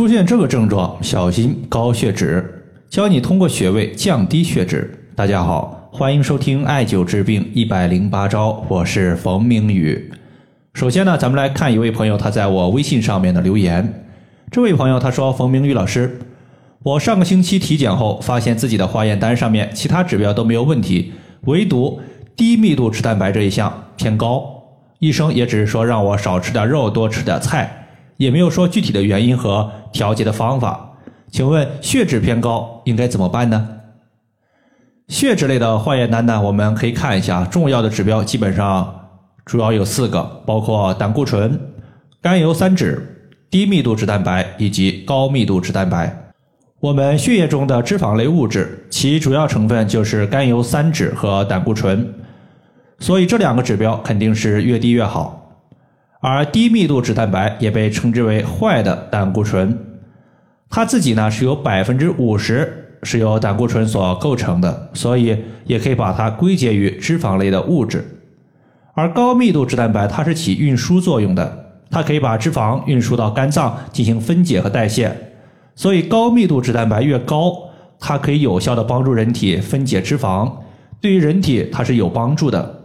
出现这个症状，小心高血脂。教你通过穴位降低血脂。大家好，欢迎收听艾灸治病一百零八招，我是冯明宇。首先呢，咱们来看一位朋友他在我微信上面的留言。这位朋友他说：“冯明宇老师，我上个星期体检后，发现自己的化验单上面其他指标都没有问题，唯独低密度脂蛋白这一项偏高。医生也只是说让我少吃点肉，多吃点菜，也没有说具体的原因和调节的方法。”请问血脂偏高应该怎么办呢？血脂类的化验单呢，我们可以看一下重要的指标，基本上主要有四个，包括胆固醇、甘油三酯、低密度脂蛋白以及高密度脂蛋白。我们血液中的脂肪类物质，其主要成分就是甘油三酯和胆固醇，所以这两个指标肯定是越低越好。而低密度脂蛋白也被称之为坏的胆固醇。它自己呢是有百分之五十是由胆固醇所构成的，所以也可以把它归结于脂肪类的物质。而高密度脂蛋白它是起运输作用的，它可以把脂肪运输到肝脏进行分解和代谢，所以高密度脂蛋白越高，它可以有效的帮助人体分解脂肪，对于人体它是有帮助的。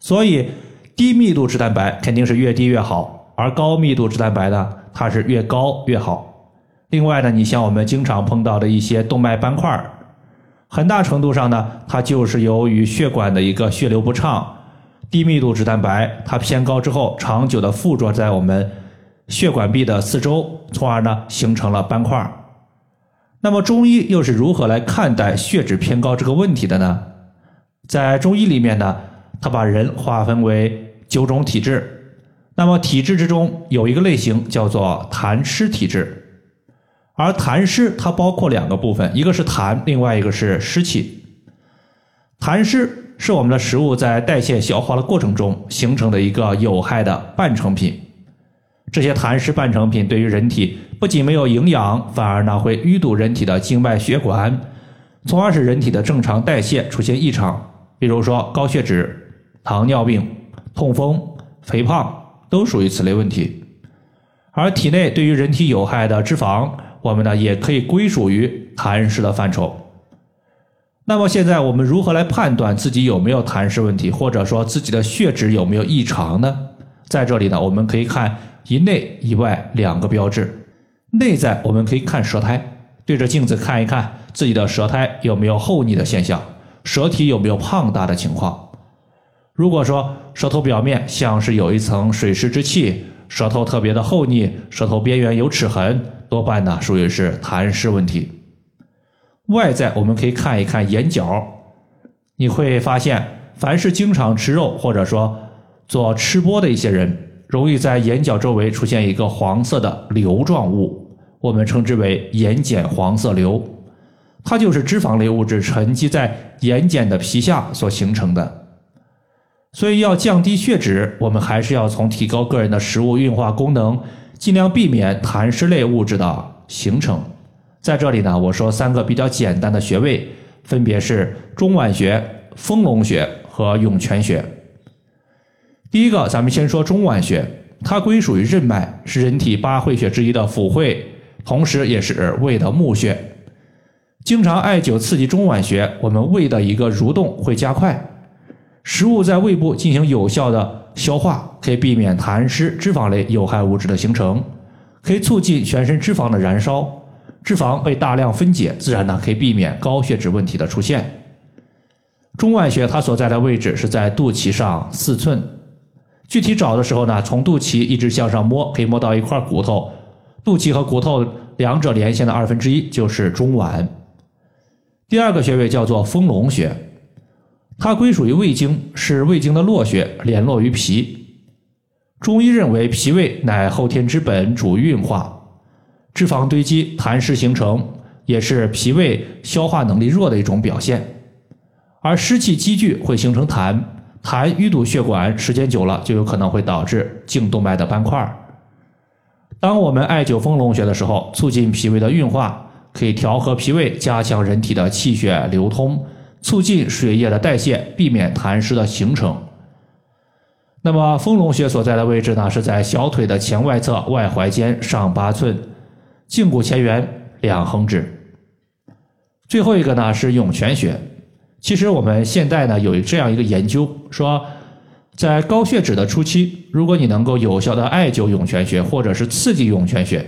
所以低密度脂蛋白肯定是越低越好，而高密度脂蛋白呢，它是越高越好。另外呢，你像我们经常碰到的一些动脉斑块很大程度上呢，它就是由于血管的一个血流不畅，低密度脂蛋白它偏高之后，长久的附着在我们血管壁的四周，从而呢形成了斑块那么中医又是如何来看待血脂偏高这个问题的呢？在中医里面呢，它把人划分为九种体质，那么体质之中有一个类型叫做痰湿体质。而痰湿它包括两个部分，一个是痰，另外一个是湿气。痰湿是我们的食物在代谢消化的过程中形成的一个有害的半成品。这些痰湿半成品对于人体不仅没有营养，反而呢会淤堵人体的静脉血管，从而使人体的正常代谢出现异常。比如说高血脂、糖尿病、痛风、肥胖都属于此类问题。而体内对于人体有害的脂肪。我们呢也可以归属于痰湿的范畴。那么现在我们如何来判断自己有没有痰湿问题，或者说自己的血脂有没有异常呢？在这里呢，我们可以看一内一外两个标志。内在我们可以看舌苔，对着镜子看一看自己的舌苔有没有厚腻的现象，舌体有没有胖大的情况。如果说舌头表面像是有一层水湿之气，舌头特别的厚腻，舌头边缘有齿痕。多半呢属于是痰湿问题。外在我们可以看一看眼角，你会发现，凡是经常吃肉或者说做吃播的一些人，容易在眼角周围出现一个黄色的瘤状物，我们称之为眼睑黄色瘤，它就是脂肪类物质沉积在眼睑的皮下所形成的。所以要降低血脂，我们还是要从提高个人的食物运化功能。尽量避免痰湿类物质的形成。在这里呢，我说三个比较简单的穴位，分别是中脘穴、丰隆穴和涌泉穴。第一个，咱们先说中脘穴，它归属于任脉，是人体八会穴之一的府会，同时也是胃的募穴。经常艾灸刺激中脘穴，我们胃的一个蠕动会加快，食物在胃部进行有效的。消化可以避免痰湿、脂肪类有害物质的形成，可以促进全身脂肪的燃烧，脂肪被大量分解，自然呢可以避免高血脂问题的出现。中脘穴它所在的位置是在肚脐上四寸，具体找的时候呢，从肚脐一直向上摸，可以摸到一块骨头，肚脐和骨头两者连线的二分之一就是中脘。第二个穴位叫做丰隆穴。它归属于胃经，是胃经的络穴，联络于脾。中医认为，脾胃乃后天之本，主运化，脂肪堆积、痰湿形成，也是脾胃消化能力弱的一种表现。而湿气积聚会形成痰，痰淤堵血管，时间久了就有可能会导致颈动脉的斑块。当我们艾灸丰隆穴的时候，促进脾胃的运化，可以调和脾胃，加强人体的气血流通。促进水液的代谢，避免痰湿的形成。那么丰隆穴所在的位置呢，是在小腿的前外侧外踝尖上八寸，胫骨前缘两横指。最后一个呢是涌泉穴。其实我们现代呢有这样一个研究，说在高血脂的初期，如果你能够有效的艾灸涌泉穴，或者是刺激涌泉穴，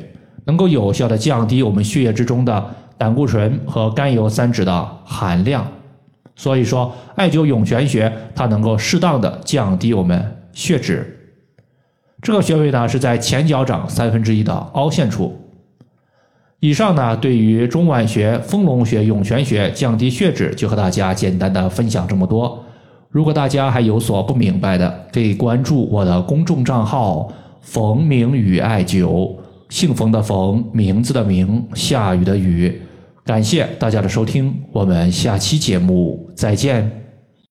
能够有效的降低我们血液之中的胆固醇和甘油三酯的含量。所以说，艾灸涌泉穴它能够适当的降低我们血脂。这个穴位呢是在前脚掌三分之一的凹陷处。以上呢，对于中脘穴、丰隆穴、涌泉穴降低血脂，就和大家简单的分享这么多。如果大家还有所不明白的，可以关注我的公众账号“冯明宇艾灸”，姓冯的冯，名字的名，下雨的雨。感谢大家的收听，我们下期节目再见。